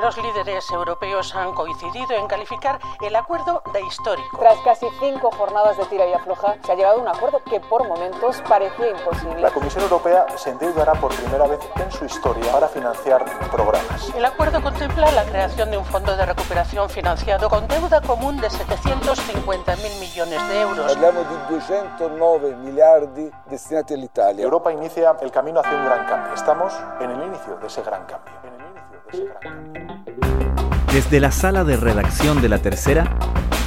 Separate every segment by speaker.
Speaker 1: Los líderes europeos han coincidido en calificar el acuerdo de histórico.
Speaker 2: Tras casi cinco jornadas de tira y afloja, se ha llegado a un acuerdo que por momentos parecía imposible.
Speaker 3: La Comisión Europea se endeudará por primera vez en su historia para financiar programas.
Speaker 1: El acuerdo contempla la creación de un fondo de recuperación financiado con deuda común de 750.000 millones de euros.
Speaker 4: Hablamos de 209 miliardi destinati all'Italia.
Speaker 3: Europa inicia el camino hacia un gran cambio. Estamos en el inicio de ese gran cambio. En el inicio de ese gran cambio.
Speaker 5: Desde la sala de redacción de La Tercera,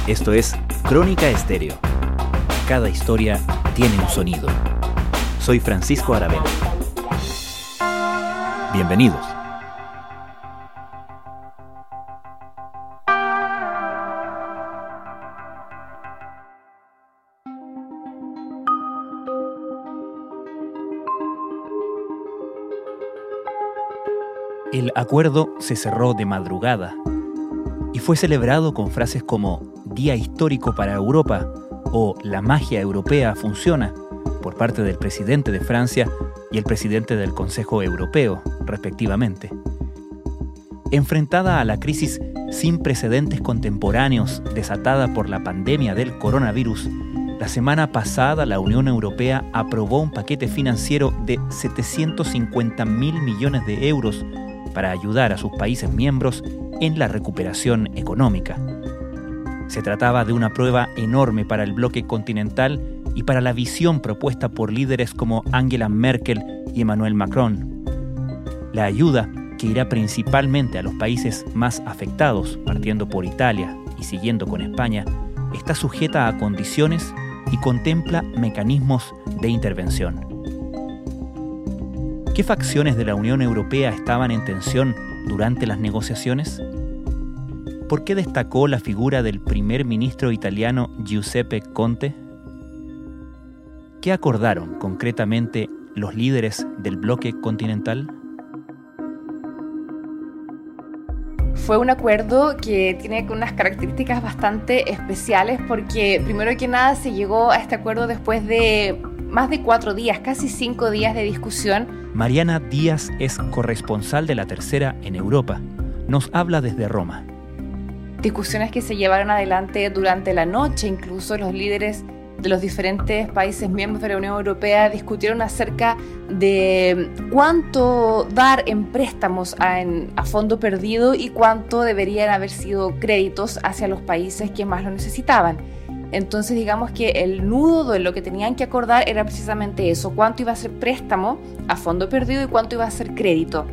Speaker 5: esto es Crónica Estéreo. Cada historia tiene un sonido. Soy Francisco Aravena. Bienvenidos. El acuerdo se cerró de madrugada y fue celebrado con frases como Día histórico para Europa o La magia europea funciona por parte del presidente de Francia y el presidente del Consejo Europeo, respectivamente. Enfrentada a la crisis sin precedentes contemporáneos desatada por la pandemia del coronavirus, la semana pasada la Unión Europea aprobó un paquete financiero de 750 mil millones de euros para ayudar a sus países miembros en la recuperación económica. Se trataba de una prueba enorme para el bloque continental y para la visión propuesta por líderes como Angela Merkel y Emmanuel Macron. La ayuda, que irá principalmente a los países más afectados, partiendo por Italia y siguiendo con España, está sujeta a condiciones y contempla mecanismos de intervención. ¿Qué facciones de la Unión Europea estaban en tensión durante las negociaciones? ¿Por qué destacó la figura del primer ministro italiano Giuseppe Conte? ¿Qué acordaron concretamente los líderes del bloque continental?
Speaker 2: Fue un acuerdo que tiene unas características bastante especiales porque primero que nada se llegó a este acuerdo después de más de cuatro días, casi cinco días de discusión.
Speaker 5: Mariana Díaz es corresponsal de la tercera en Europa. Nos habla desde Roma.
Speaker 2: Discusiones que se llevaron adelante durante la noche, incluso los líderes de los diferentes países miembros de la Unión Europea discutieron acerca de cuánto dar en préstamos a, a, fondo perdido y cuánto deberían haber sido créditos hacia los países que más lo necesitaban. Entonces digamos que el nudo de lo que tenían que acordar era precisamente eso, cuánto iba a ser préstamo a fondo perdido y cuánto iba a ser crédito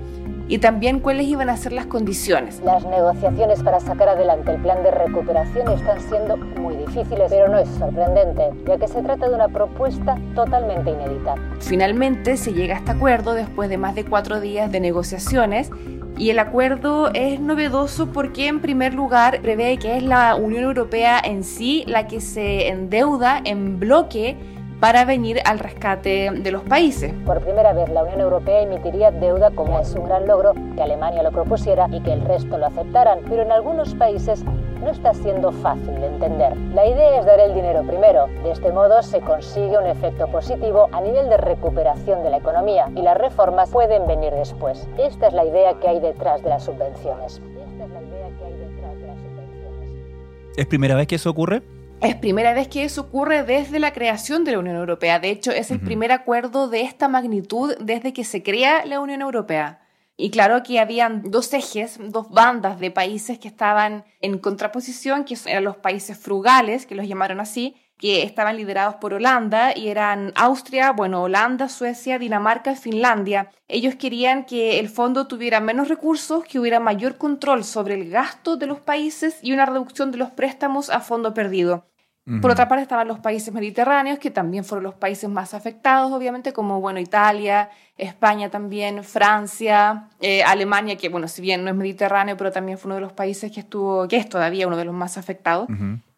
Speaker 2: y también cuáles iban a ser las condiciones.
Speaker 6: Las negociaciones para sacar adelante el plan de recuperación están siendo muy difíciles, pero no es sorprendente, ya que se trata de una propuesta totalmente inédita.
Speaker 2: Finalmente se llega a este acuerdo después de más de cuatro días de negociaciones y el acuerdo es novedoso porque en primer lugar prevé que es la Unión Europea en sí la que se endeuda en bloque para venir al rescate de los países.
Speaker 6: Por primera vez la Unión Europea emitiría deuda como es un gran logro que Alemania lo propusiera y que el resto lo aceptaran, pero en algunos países no está siendo fácil de entender. La idea es dar el dinero primero. De este modo se consigue un efecto positivo a nivel de recuperación de la economía y las reformas pueden venir después. Esta es la idea que hay detrás de las subvenciones. Esta es la idea que hay detrás de las subvenciones.
Speaker 5: ¿Es primera vez que eso ocurre?
Speaker 2: Es primera vez que eso ocurre desde la creación de la Unión Europea. De hecho, es el primer acuerdo de esta magnitud desde que se crea la Unión Europea. Y claro que habían dos ejes, dos bandas de países que estaban en contraposición, que eran los países frugales, que los llamaron así, que estaban liderados por Holanda y eran Austria, bueno, Holanda, Suecia, Dinamarca y Finlandia. Ellos querían que el fondo tuviera menos recursos, que hubiera mayor control sobre el gasto de los países y una reducción de los préstamos a fondo perdido. Por otra parte estaban los países mediterráneos, que también fueron los países más afectados, obviamente, como bueno, Italia, España también, Francia, eh, Alemania, que bueno, si bien no es mediterráneo, pero también fue uno de los países que estuvo, que es todavía uno de los más afectados.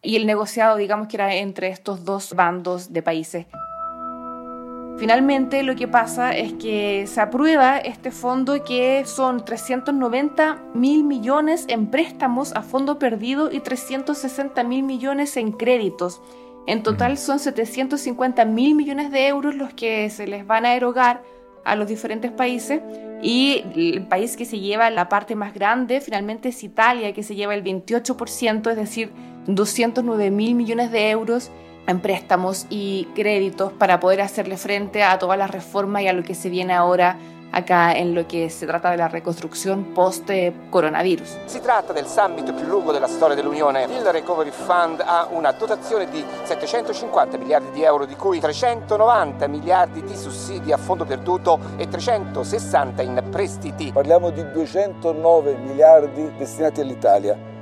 Speaker 2: y el negociado, digamos que era entre estos dos bandos de países. Finalmente lo que pasa es que se aprueba este fondo que son 390 mil millones en préstamos a fondo perdido y 360 mil millones en créditos. En total son 750 mil millones de euros los que se les van a erogar a los diferentes países y el país que se lleva la parte más grande finalmente es Italia, que se lleva el 28%, es decir, 209 mil millones de euros en préstamos y créditos para poder hacerle frente a todas las reformas y a lo que se viene ahora acá en lo que se trata de la reconstruzione post-coronavirus.
Speaker 7: Si tratta del summit più lungo della storia dell'Unione. Il Recovery Fund ha una dotazione di 750 miliardi di euro, di cui 390 miliardi di sussidi a fondo perduto e 360 in prestiti.
Speaker 4: Parliamo di 209 miliardi destinati all'Italia.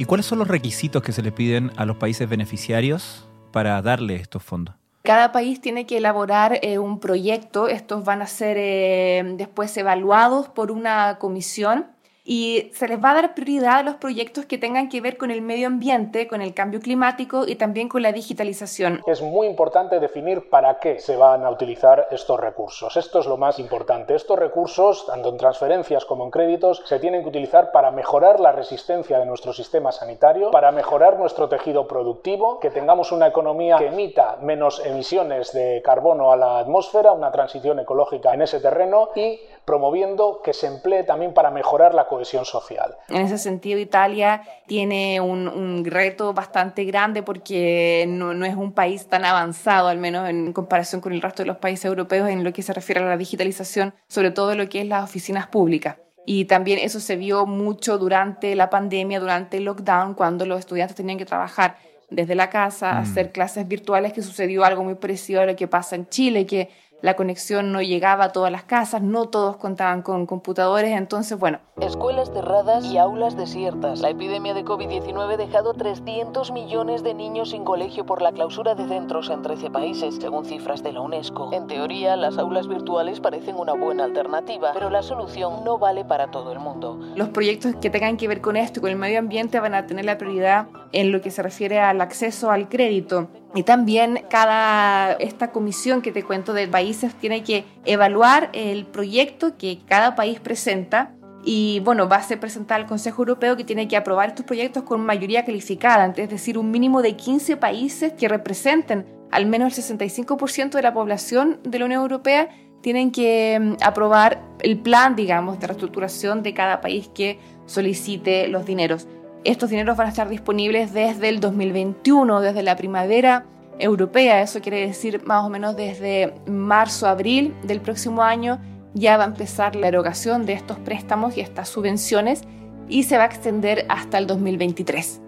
Speaker 5: ¿Y cuáles son los requisitos que se le piden a los países beneficiarios para darle estos fondos?
Speaker 2: Cada país tiene que elaborar eh, un proyecto, estos van a ser eh, después evaluados por una comisión y se les va a dar prioridad a los proyectos que tengan que ver con el medio ambiente, con el cambio climático y también con la digitalización.
Speaker 3: Es muy importante definir para qué se van a utilizar estos recursos. Esto es lo más importante. Estos recursos, tanto en transferencias como en créditos, se tienen que utilizar para mejorar la resistencia de nuestro sistema sanitario, para mejorar nuestro tejido productivo, que tengamos una economía que emita menos emisiones de carbono a la atmósfera, una transición ecológica en ese terreno y promoviendo que se emplee también para mejorar la cohesión social.
Speaker 2: En ese sentido, Italia tiene un, reto bastante grande porque no, no, es un país tan avanzado, al menos en comparación con el resto de los países europeos, en lo que se refiere a la digitalización, sobre todo lo que es las oficinas públicas. Y también eso se vio mucho durante la pandemia, durante el lockdown, cuando los estudiantes tenían que trabajar desde la casa, mm. hacer clases virtuales, que sucedió algo muy parecido a lo que pasa en Chile, que la conexión no llegaba a todas las casas, no todos contaban con computadores, entonces bueno.
Speaker 1: Escuelas cerradas y aulas desiertas. La epidemia de COVID-19 ha dejado 300 millones de niños sin colegio por la clausura de centros en 13 países, según cifras de la UNESCO. En teoría, las aulas virtuales parecen una buena alternativa, pero la solución no vale para todo el mundo.
Speaker 2: Los proyectos que tengan que ver con esto y con el medio ambiente van a tener la prioridad en lo que se refiere al acceso al crédito. Y también cada esta comisión que te cuento de países tiene que evaluar el proyecto que cada país presenta y bueno, va a ser presentado al Consejo Europeo que tiene que aprobar estos proyectos con mayoría calificada, es decir, un mínimo de 15 países que representen al menos el 65% de la población de la Unión Europea tienen que mm, aprobar el plan, digamos, de reestructuración de cada país que solicite los dineros. Estos dineros van a estar disponibles desde el 2021, desde la primavera europea. Eso quiere decir más o menos desde marzo, abril del próximo año ya va a empezar la erogación de estos préstamos y estas subvenciones y se va a extender hasta el 2023.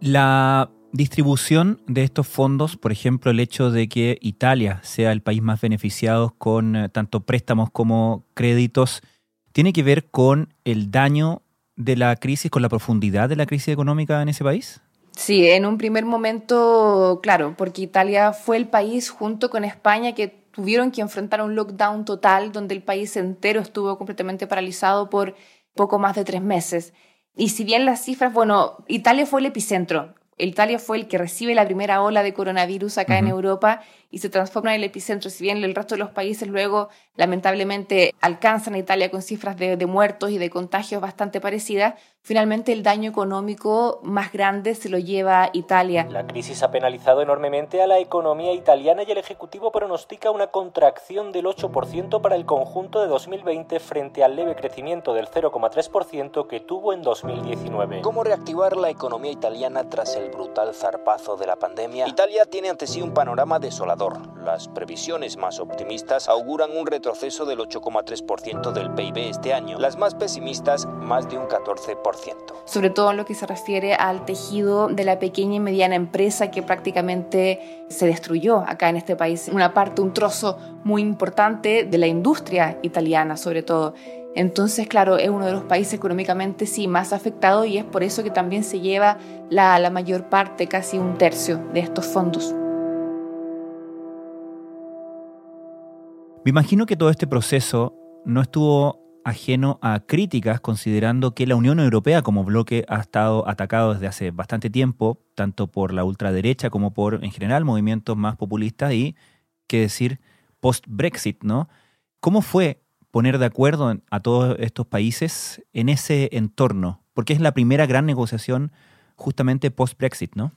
Speaker 5: La distribución de estos fondos, por ejemplo, el hecho de que Italia sea el país más beneficiado con eh, tanto préstamos como créditos, tiene que ver con el daño de la crisis, con la profundidad de la crisis económica en ese país?
Speaker 2: Sí, en un primer momento, claro, porque Italia fue el país junto con España que tuvieron que enfrentar un lockdown total donde el país entero estuvo completamente paralizado por poco más de tres meses. Y si bien las cifras, bueno, Italia fue el epicentro. Italia fue el que recibe la primera ola de coronavirus acá en Europa y se transforma en el epicentro. Si bien el resto de los países luego, lamentablemente, alcanzan a Italia con cifras de, de muertos y de contagios bastante parecidas, Finalmente, el daño económico más grande se lo lleva Italia.
Speaker 8: La crisis ha penalizado enormemente a la economía italiana y el Ejecutivo pronostica una contracción del 8% para el conjunto de 2020 frente al leve crecimiento del 0,3% que tuvo en 2019.
Speaker 9: ¿Cómo reactivar la economía italiana tras el brutal zarpazo de la pandemia? Italia tiene ante sí un panorama desolador. Las previsiones más optimistas auguran un retroceso del 8,3% del PIB este año. Las más pesimistas, más de un 14%.
Speaker 2: Sobre todo en lo que se refiere al tejido de la pequeña y mediana empresa que prácticamente se destruyó acá en este país. Una parte, un trozo muy importante de la industria italiana sobre todo. Entonces, claro, es uno de los países económicamente sí más afectados y es por eso que también se lleva la mayor parte, casi un tercio de estos fondos.
Speaker 5: Me imagino que todo este proceso no estuvo ajeno a críticas, considerando que la Unión Europea como bloque ha estado atacado desde hace bastante tiempo, tanto por la ultraderecha como por, en general, movimientos más populistas y, qué decir, post-Brexit, ¿no? ¿Cómo fue poner de acuerdo a todos estos países en ese entorno? Porque es la primera gran negociación justamente post-Brexit, ¿no?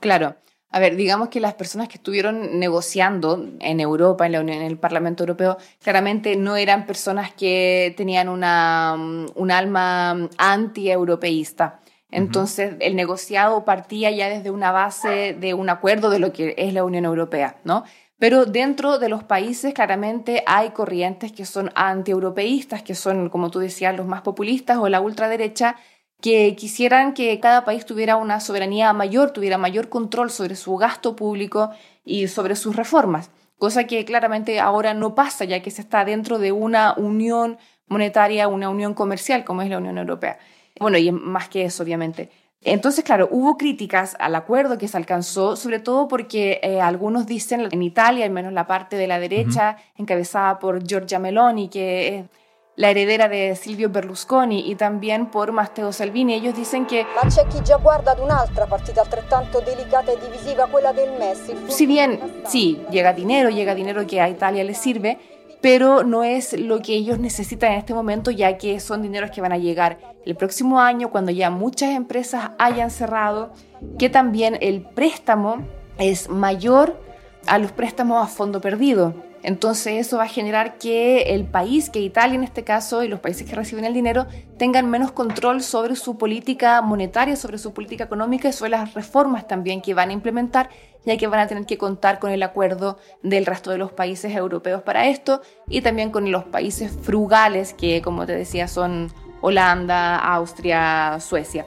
Speaker 2: Claro. A ver, digamos que las personas que estuvieron negociando en Europa, en, la Unión, en el Parlamento Europeo, claramente no eran personas que tenían una, un alma anti-europeísta. Entonces, el negociado partía ya desde una base de un acuerdo de lo que es la Unión Europea, ¿no? Pero dentro de los países claramente hay corrientes que son anti-europeístas, que son, como tú decías, los más populistas o la ultraderecha, que quisieran que cada país tuviera una soberanía mayor, tuviera mayor control sobre su gasto público y sobre sus reformas, cosa que claramente ahora no pasa ya que se está dentro de una unión monetaria, una unión comercial como es la Unión Europea. Bueno, y más que eso, obviamente. Entonces, claro, hubo críticas al acuerdo que se alcanzó, sobre todo porque eh, algunos dicen en Italia, al menos la parte de la derecha, encabezada por Giorgia Meloni, que es la heredera de Silvio Berlusconi y también por Matteo Salvini. Ellos dicen que...
Speaker 10: Ma c'è chi già guarda ad un'altra partita altrettanto delicata e divisiva, quella del Messi.
Speaker 2: Si bien, sí, llega dinero, llega dinero que a Italia le sirve, pero no es lo que ellos necesitan en este momento, ya que son dineros que van a llegar el próximo año, cuando ya muchas empresas hayan cerrado, que también el préstamo es mayor a los préstamos a fondo perdido. Entonces eso va a generar que el país, que Italia en este caso y los países que reciben el dinero, tengan menos control sobre su política monetaria, sobre su política económica y sobre las reformas también que van a implementar, ya que van a tener que contar con el acuerdo del resto de los países europeos para esto y también con los países frugales que, como te decía, son Holanda, Austria, Suecia.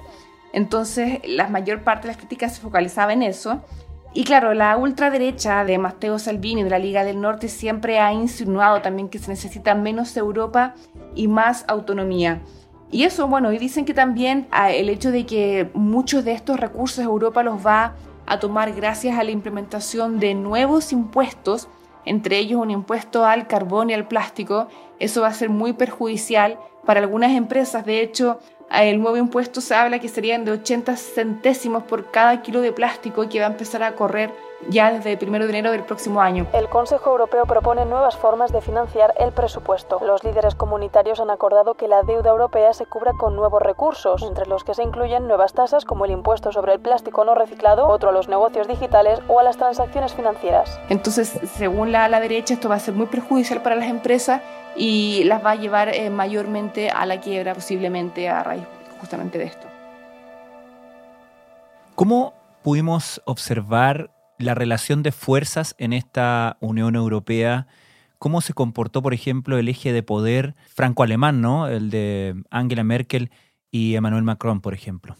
Speaker 2: Entonces, la mayor parte de las críticas se focalizaba en eso y claro, la ultraderecha de Matteo Salvini de la Liga del Norte siempre ha insinuado también que se necesita menos Europa y más autonomía. Y eso, bueno, y dicen que también ah, el hecho de que muchos de estos recursos Europa los va a tomar gracias a la implementación de nuevos impuestos, entre ellos un impuesto al carbón y al plástico, eso va a ser muy perjudicial para algunas empresas. De hecho, el nuevo impuesto se habla que serían de 80 centésimos por cada kilo de plástico y que va a empezar a correr ya desde el 1 de enero del próximo año.
Speaker 1: El Consejo Europeo propone nuevas formas de financiar el presupuesto. Los líderes comunitarios han acordado que la deuda europea se cubra con nuevos recursos, entre los que se incluyen nuevas tasas como el impuesto sobre el plástico no reciclado, otro a los negocios digitales o a las transacciones financieras.
Speaker 2: Entonces, según la, la derecha, esto va a ser muy perjudicial para las empresas y las va a llevar eh, mayormente a la quiebra, posiblemente a raíz justamente de esto.
Speaker 5: ¿Cómo pudimos observar la relación de fuerzas en esta Unión Europea? ¿Cómo se comportó, por ejemplo, el eje de poder franco-alemán, ¿no? El de Angela Merkel y Emmanuel Macron, por ejemplo.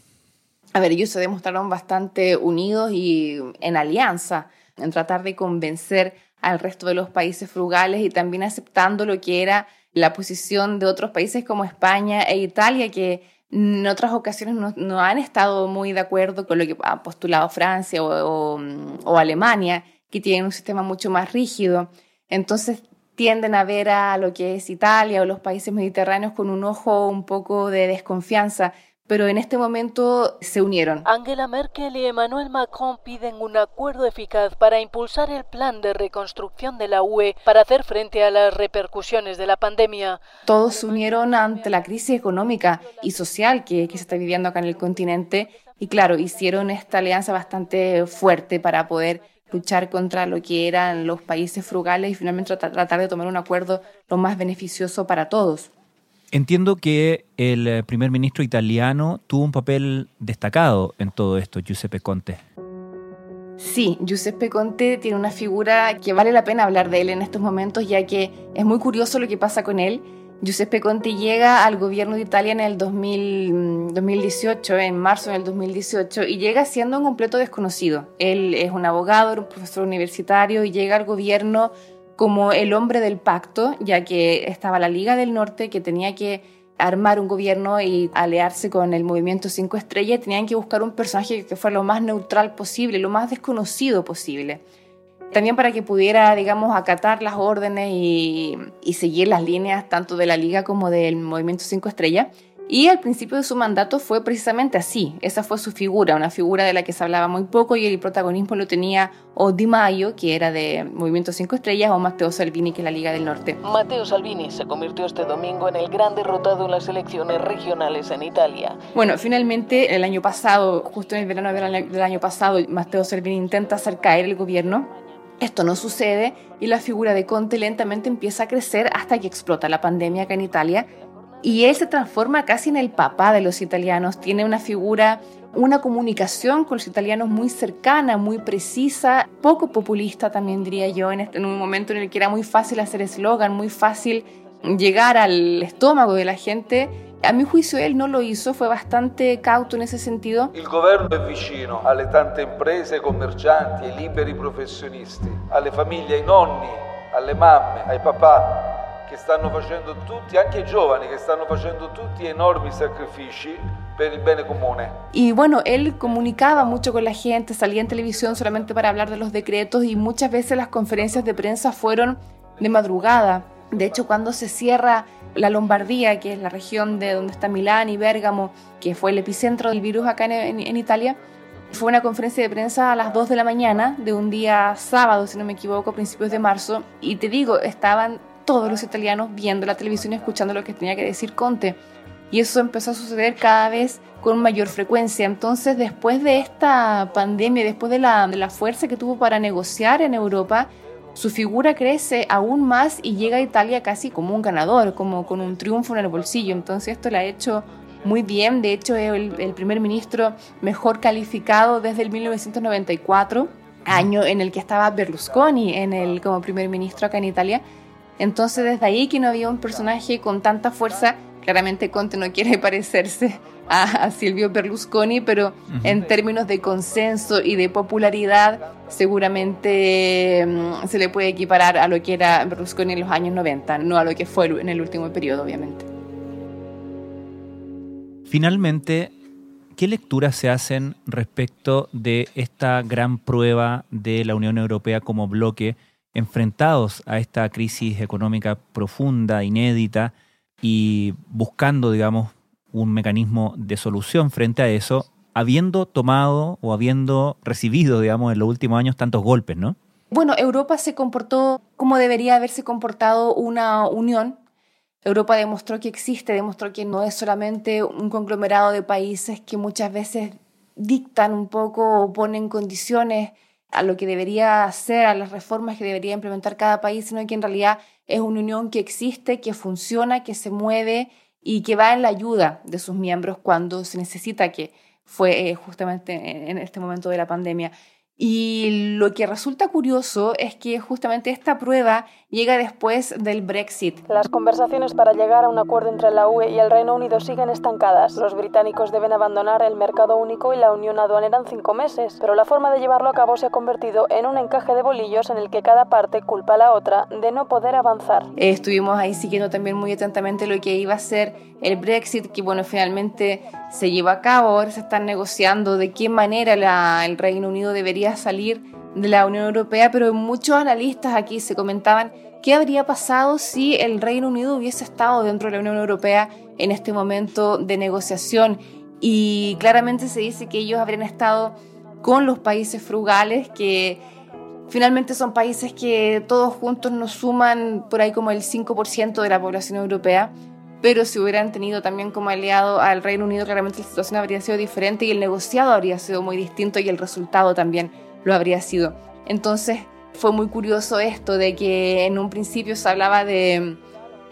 Speaker 2: A ver, ellos se demostraron bastante unidos y en alianza en tratar de convencer al resto de los países frugales y también aceptando lo que era la posición de otros países como España e Italia, que en otras ocasiones no, han estado muy de acuerdo con lo que ha postulado Francia o, o, Alemania, que tienen un sistema mucho más rígido. Entonces tienden a ver a lo que es Italia o los países mediterráneos con un ojo un poco de desconfianza pero en este momento se unieron.
Speaker 1: Angela Merkel y Emmanuel Macron piden un acuerdo eficaz para impulsar el plan de reconstrucción de la UE para hacer frente a las repercusiones de la pandemia.
Speaker 2: Todos se unieron ante la crisis económica y social que, que se está viviendo acá en el continente y claro, hicieron esta alianza bastante fuerte para poder luchar contra lo que eran los países frugales y finalmente tratar de tomar un acuerdo lo más beneficioso para todos.
Speaker 5: Entiendo que el eh, primer ministro italiano tuvo un papel destacado en todo esto, Giuseppe Conte.
Speaker 2: Sí, Giuseppe Conte tiene una figura que vale la pena hablar de él en estos momentos, ya que es muy curioso lo que pasa con él. Giuseppe Conte llega al gobierno de Italia en el 2018, mm, en marzo del 2018, y llega siendo un completo desconocido. Él es un abogado, un profesor universitario, y llega al gobierno como el hombre del pacto, ya que estaba la Liga del Norte que tenía que armar un gobierno y aliarse con el movimiento Cinco Estrellas, tenían que buscar un personaje que fuera lo más neutral posible, lo más desconocido posible. también para que pudiera, digamos, acatar las órdenes y, y seguir las líneas tanto de la Liga como del Movimiento 5 Estrellas. Y al principio de su mandato fue precisamente así, esa fue su figura, una figura de la que se hablaba muy poco y el protagonismo lo tenía o Di Maio, que era de Movimiento 5 Estrellas, o Matteo Salvini, que es la Liga del Norte.
Speaker 1: Matteo Salvini se convirtió este domingo en el gran derrotado en las elecciones regionales en Italia.
Speaker 2: Bueno, finalmente el año pasado, justo en el verano del año pasado, Matteo Salvini intenta hacer caer el gobierno. Esto no sucede y la figura de Conte lentamente empieza a crecer hasta que explota la pandemia acá en Italia y él se transforma casi en el papá de los italianos. Tiene una figura, una comunicación con los italianos muy cercana, muy precisa, poco populista también diría yo, en, este, en un momento en el que era muy fácil hacer eslogan, muy fácil llegar al estómago de la gente. A mi juicio él no lo hizo, fue bastante cauto en ese sentido.
Speaker 4: Il governo è vicino alle tante imprese, commercianti, ai liberi professionisti, alle famiglie, ai nonni, alle mamme, ai papà che stanno facendo tutti, anche i giovani che stanno facendo tutti enormi sacrifici per il bene comune.
Speaker 2: Y bueno, él comunicaba mucho con la gente, salía en televisión solamente para hablar de los decretos y muchas veces las conferencias de prensa fueron de madrugada. De hecho, cuando se cierra la Lombardía, que es la región de donde está Milán y Bérgamo, que fue el epicentro del virus acá en, en, en Italia, fue una conferencia de prensa a las 2 de la mañana de un día sábado, si no me equivoco, principios de marzo. Y te digo, estaban todos los italianos viendo la televisión y escuchando lo que tenía que decir Conte. Y eso empezó a suceder cada vez con mayor frecuencia. Entonces, después de esta pandemia, después de la, de la fuerza que tuvo para negociar en Europa, su figura crece aún más y llega a Italia casi como un ganador, como con un triunfo en el bolsillo. Entonces, esto le ha hecho muy bien. De hecho, es el, el primer ministro mejor calificado desde el 1994, año en el que estaba Berlusconi en el, como primer ministro acá en Italia. Entonces desde ahí que no había un personaje con tanta fuerza, claramente Conte no quiere parecerse a, a Silvio Berlusconi, pero uh -huh. en términos de consenso y de popularidad seguramente um, se le puede equiparar a lo que era Berlusconi en los años 90, no a lo que fue en el último periodo, obviamente.
Speaker 5: Finalmente, ¿qué lecturas se hacen respecto de esta gran prueba de la Unión Europea como bloque? Enfrentados a esta crisis económica profunda, inédita, y buscando, digamos, un mecanismo de solución frente a eso, habiendo tomado o habiendo recibido, digamos, en los últimos años tantos golpes, ¿no?
Speaker 2: Bueno, Europa se comportó como debería haberse comportado una unión. Europa demostró que existe, demostró que no es solamente un conglomerado de países que muchas veces dictan un poco o ponen condiciones a lo que debería hacer, a las reformas que debería implementar cada país, sino que en realidad es una unión que existe, que funciona, que se mueve y que va en la ayuda de sus miembros cuando se necesita, que fue eh, justamente en este momento de la pandemia. Y lo que resulta curioso es que justamente esta prueba llega después del Brexit.
Speaker 11: Las conversaciones para llegar a un acuerdo entre la UE y el Reino Unido siguen estancadas. Los británicos deben abandonar el mercado único y la unión aduanera en cinco meses, pero la forma de llevarlo a cabo se ha convertido en un encaje de bolillos en el que cada parte culpa a la otra de no poder avanzar.
Speaker 2: Eh, estuvimos ahí siguiendo también muy atentamente lo que iba a ser el Brexit, que bueno, finalmente se lleva a cabo, ahora se están negociando de qué manera el Reino Unido debería salir de la Unión Europea, pero muchos analistas aquí se comentaban qué habría pasado si el Reino Unido hubiese estado dentro de la Unión Europea en este momento de negociación. Y claramente se dice que ellos habrían estado con los países frugales, que finalmente son países que todos juntos nos suman por ahí como el 5% de la población europea pero si hubieran tenido también como aliado al Reino Unido, claramente la situación habría sido diferente y el negociado habría sido muy distinto y el resultado también lo habría sido. Entonces fue muy curioso esto de que en un principio se hablaba de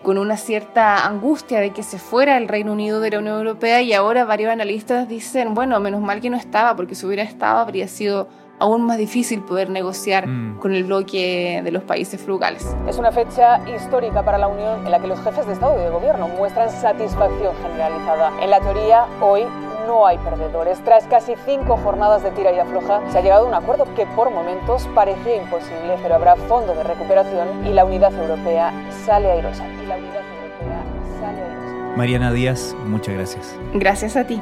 Speaker 2: con una cierta angustia de que se fuera el Reino Unido de la Unión Europea y ahora varios analistas dicen, bueno, menos mal que no estaba, porque si hubiera estado habría sido aún más difícil poder negociar mm. con el bloque de los países frugales.
Speaker 11: Es una fecha histórica para la Unión en la que los jefes de Estado y de Gobierno muestran satisfacción generalizada. En la teoría, hoy no hay perdedores. Tras casi cinco jornadas de tira y afloja, se ha llegado a un acuerdo que por momentos parecía imposible, pero habrá fondo de recuperación y la unidad europea sale airosa. Y la unidad europea sale airosa.
Speaker 5: Mariana Díaz, muchas gracias.
Speaker 2: Gracias a ti.